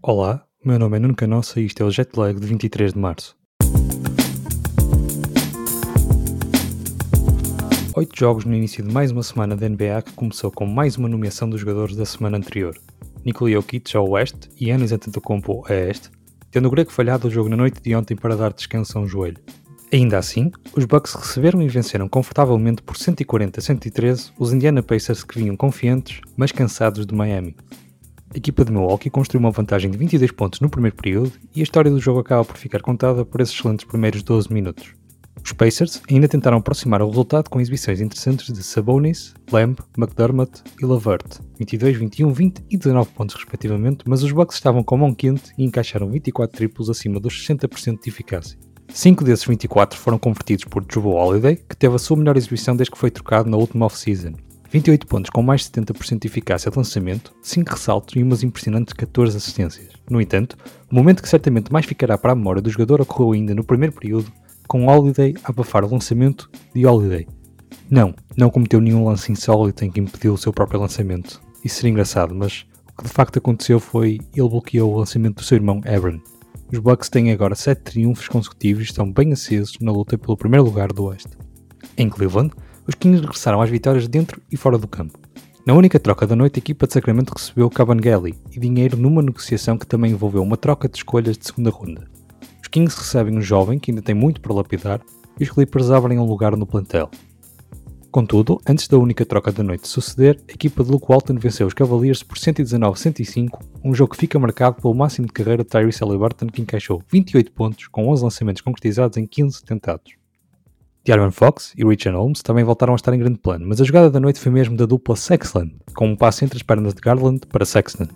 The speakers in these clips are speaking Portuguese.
Olá, meu nome é Nuno Canossa e isto é o Jetlag de 23 de março. Oito jogos no início de mais uma semana da NBA que começou com mais uma nomeação dos jogadores da semana anterior. Nikola Jokic ao oeste e Anis Antetokounmpo a este, tendo o grego falhado o jogo na noite de ontem para dar descanso a um joelho. Ainda assim, os Bucks receberam e venceram confortavelmente por 140 a 113 os Indiana Pacers que vinham confiantes, mas cansados de Miami. A equipa de Milwaukee construiu uma vantagem de 22 pontos no primeiro período e a história do jogo acaba por ficar contada por esses excelentes primeiros 12 minutos. Os Pacers ainda tentaram aproximar o resultado com exibições interessantes de Sabonis, Lamb, McDermott e Lavert, 22, 21, 20 e 19 pontos respectivamente, mas os Bucks estavam com mão quente e encaixaram 24 triplos acima dos 60% de eficácia. Cinco desses 24 foram convertidos por Drew Holiday, que teve a sua melhor exibição desde que foi trocado na última off-season, 28 pontos com mais de 70% de eficácia de lançamento, 5 ressaltos e umas impressionantes 14 assistências. No entanto, o momento que certamente mais ficará para a memória do jogador ocorreu ainda no primeiro período, com Holiday a abafar o lançamento de Holiday. Não, não cometeu nenhum lance insólito em que impediu o seu próprio lançamento. Isso seria engraçado, mas o que de facto aconteceu foi ele bloqueou o lançamento do seu irmão Aaron. Os Bucks têm agora 7 triunfos consecutivos e estão bem acesos na luta pelo primeiro lugar do Oeste. Em Cleveland, os Kings regressaram às vitórias dentro e fora do campo. Na única troca da noite, a equipa de Sacramento recebeu Cavangeli e dinheiro numa negociação que também envolveu uma troca de escolhas de segunda ronda. Os Kings recebem um jovem que ainda tem muito para lapidar e os Clippers abrem um lugar no plantel. Contudo, antes da única troca da noite suceder, a equipa de Luke Walton venceu os Cavaliers por 119-105, um jogo que fica marcado pelo máximo de carreira de Tyrese Halliburton que encaixou 28 pontos com 11 lançamentos concretizados em 15 tentados. De'Aaron Fox e Richard Holmes também voltaram a estar em grande plano, mas a jogada da noite foi mesmo da dupla Sexland, com um passe entre as pernas de Garland para Sexton.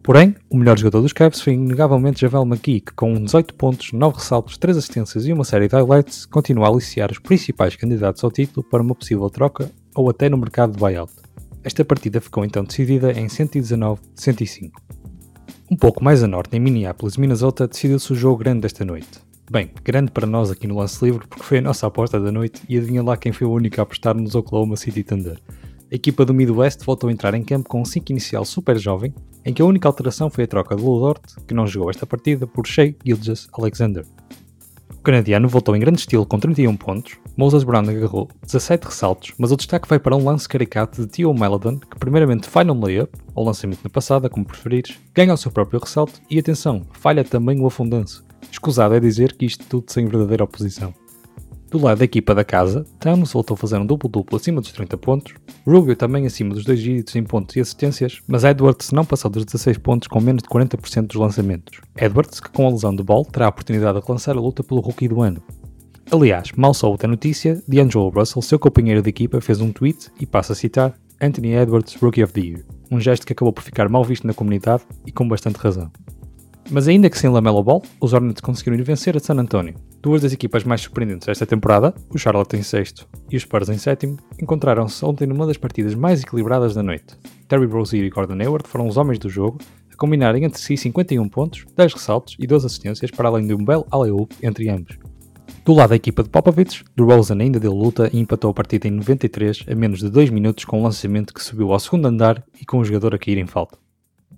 Porém, o melhor jogador dos Cavs foi inegavelmente Javel McGee, que com 18 pontos, 9 ressaltos, 3 assistências e uma série de highlights, continua a aliciar os principais candidatos ao título para uma possível troca ou até no mercado de buyout. Esta partida ficou então decidida em 119-105. Um pouco mais a norte, em Minneapolis, Minnesota, decidiu-se o jogo grande desta noite. Bem, grande para nós aqui no lance livre porque foi a nossa aposta da noite e adivinha lá quem foi o único a apostar nos Oklahoma City Thunder. A equipa do Midwest voltou a entrar em campo com um 5 inicial super jovem, em que a única alteração foi a troca de Ludort, que não jogou esta partida, por Shea Gilgis Alexander. O canadiano voltou em grande estilo com 31 pontos, Moses Brown agarrou 17 ressaltos, mas o destaque vai para um lance caricato de Theo Maladon, que primeiramente falha um layup, ou lançamento na passada, como preferires, ganha o seu próprio ressalto e atenção, falha também o afundanço. Escusado é dizer que isto tudo sem verdadeira oposição. Do lado da equipa da casa, Towns voltou a fazer um duplo-duplo acima dos 30 pontos, Rubio também acima dos dois dígitos em pontos e assistências, mas Edwards não passou dos 16 pontos com menos de 40% dos lançamentos. Edwards, que com a lesão de ball terá a oportunidade de lançar a luta pelo rookie do ano. Aliás, mal só outra notícia, D'Angelo Russell, seu companheiro de equipa, fez um tweet e passa a citar Anthony Edwards Rookie of the Year, um gesto que acabou por ficar mal visto na comunidade e com bastante razão. Mas ainda que sem Lamelo Ball, os Hornets conseguiram ir vencer a San Antonio. Duas das equipas mais surpreendentes desta temporada, o Charlotte em sexto e os Spurs em sétimo, encontraram-se ontem numa das partidas mais equilibradas da noite. Terry Rozier e Gordon Hayward foram os homens do jogo, a combinarem entre si 51 pontos, 10 ressaltos e 12 assistências para além de um belo alley-oop entre ambos. Do lado da equipa de Popovich, DeRozan ainda deu luta e empatou a partida em 93 a menos de 2 minutos com um lançamento que subiu ao segundo andar e com o jogador a cair em falta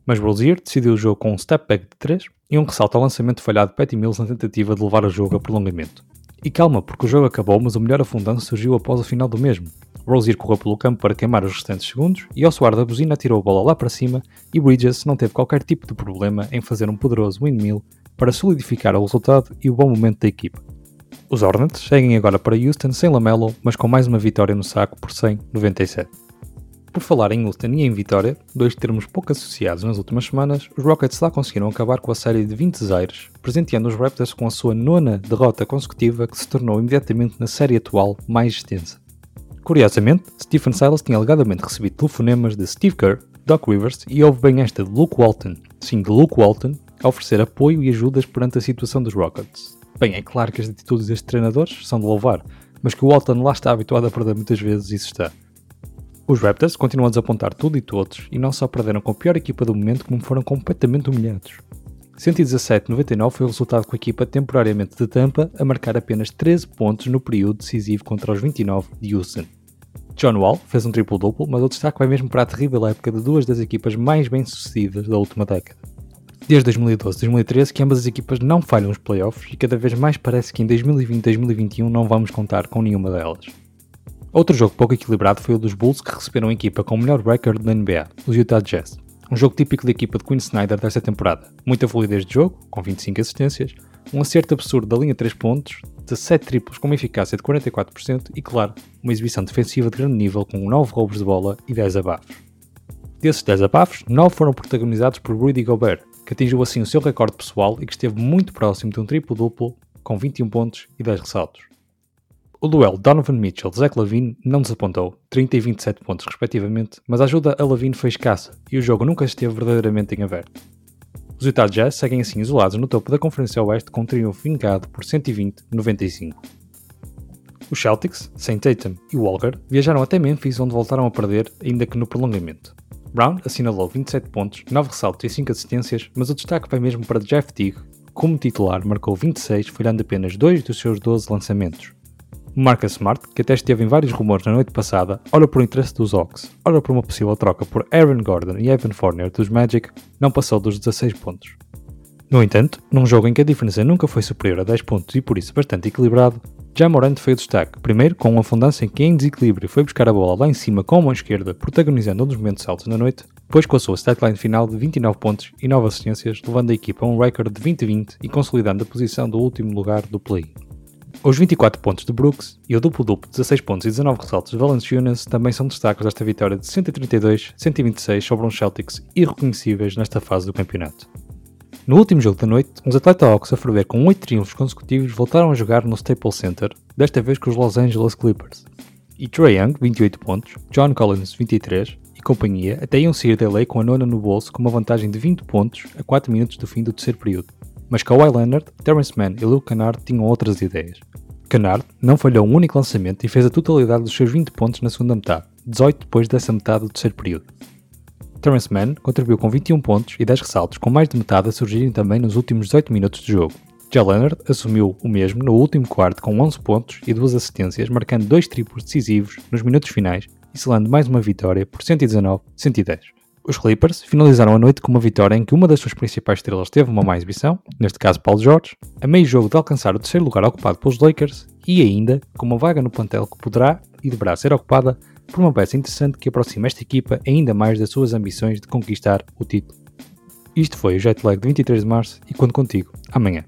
mas Rozier decidiu o jogo com um step back de 3 e um ressalto ao lançamento falhado de Patty Mills na tentativa de levar o jogo a prolongamento. E calma, porque o jogo acabou, mas o melhor afundanço surgiu após o final do mesmo. Rozier correu pelo campo para queimar os restantes segundos e ao soar da buzina tirou a bola lá para cima e Bridges não teve qualquer tipo de problema em fazer um poderoso windmill para solidificar o resultado e o bom momento da equipa. Os Hornets seguem agora para Houston sem Lamelo, mas com mais uma vitória no saco por 100-97. Por falar em Houston e em Vitória, dois termos pouco associados nas últimas semanas, os Rockets lá conseguiram acabar com a série de 20 zaires, presenteando os Raptors com a sua nona derrota consecutiva que se tornou imediatamente na série atual mais extensa. Curiosamente, Stephen Silas tinha alegadamente recebido telefonemas de Steve Kerr, Doc Rivers e houve bem esta de Luke Walton, sim de Luke Walton, a oferecer apoio e ajudas perante a situação dos Rockets. Bem, é claro que as atitudes destes treinadores são de louvar, mas que o Walton lá está habituado a perder muitas vezes, isso está. Os Raptors continuam a desapontar tudo e todos e não só perderam com a pior equipa do momento, como foram completamente humilhados. 117-99 foi o resultado com a equipa temporariamente de Tampa a marcar apenas 13 pontos no período decisivo contra os 29 de Houston. John Wall fez um triplo-duplo, mas o destaque vai mesmo para a terrível época de duas das equipas mais bem-sucedidas da última década. Desde 2012-2013 que ambas as equipas não falham os playoffs e cada vez mais parece que em 2020-2021 não vamos contar com nenhuma delas. Outro jogo pouco equilibrado foi o dos Bulls que receberam a equipa com o melhor recorde da NBA, os Utah Jazz. Um jogo típico da equipa de Quinn Snyder desta temporada. Muita fluidez de jogo, com 25 assistências, um acerto absurdo da linha 3 pontos, 17 triplos com uma eficácia de 44% e, claro, uma exibição defensiva de grande nível com 9 roubos de bola e 10 abafos. Desses 10 abafos, 9 foram protagonizados por Rudy Gobert, que atingiu assim o seu recorde pessoal e que esteve muito próximo de um triplo-duplo com 21 pontos e 10 ressaltos. O duelo Donovan Mitchell-Zach Lavine não desapontou, 30 e 27 pontos respectivamente, mas a ajuda a Lavine foi escassa e o jogo nunca esteve verdadeiramente em aberto. Os Utah Jazz seguem assim isolados no topo da Conferência Oeste com um triunfo vingado por 120-95. Os Celtics, sem Tatum e Walker, viajaram até Memphis onde voltaram a perder, ainda que no prolongamento. Brown assinalou 27 pontos, 9 ressaltos e 5 assistências, mas o destaque vai mesmo para Jeff Teague, como titular marcou 26, falhando apenas 2 dos seus 12 lançamentos. Marcus Smart, que até esteve em vários rumores na noite passada, ora por interesse dos Hawks, ora por uma possível troca por Aaron Gordon e Evan Fournier dos Magic, não passou dos 16 pontos. No entanto, num jogo em que a diferença nunca foi superior a 10 pontos e por isso bastante equilibrado, Jamorant foi o destaque, primeiro com um afundância em que em desequilíbrio foi buscar a bola lá em cima com a mão esquerda, protagonizando um dos momentos altos da noite, depois com a sua statline final de 29 pontos e 9 assistências, levando a equipa a um recorde de 20-20 e consolidando a posição do último lugar do play. Os 24 pontos de Brooks e o duplo-duplo de 16 pontos e 19 ressaltos de Valanciunas também são destaques desta vitória de 132-126 sobre uns Celtics irreconhecíveis nesta fase do campeonato. No último jogo da noite, os Atlanta Hawks a ferver com 8 triunfos consecutivos voltaram a jogar no Staples Center, desta vez com os Los Angeles Clippers. E Trae Young, 28 pontos, John Collins, 23 e companhia até iam sair da lei com a nona no bolso com uma vantagem de 20 pontos a 4 minutos do fim do terceiro período. Mas Kawhi Leonard, Terrence Mann e Luke Kennard tinham outras ideias. Kennard não falhou um único lançamento e fez a totalidade dos seus 20 pontos na segunda metade, 18 depois dessa metade do terceiro período. Terrence Mann contribuiu com 21 pontos e 10 ressaltos, com mais de metade a surgirem também nos últimos 18 minutos de jogo. Já Leonard assumiu o mesmo no último quarto com 11 pontos e 2 assistências, marcando dois triplos decisivos nos minutos finais e selando mais uma vitória por 119-110. Os Clippers finalizaram a noite com uma vitória em que uma das suas principais estrelas teve uma má exibição, neste caso Paul George, a meio jogo de alcançar o terceiro lugar ocupado pelos Lakers e ainda com uma vaga no plantel que poderá e deverá ser ocupada por uma peça interessante que aproxima esta equipa ainda mais das suas ambições de conquistar o título. Isto foi o Jetlag de 23 de março e conto contigo amanhã.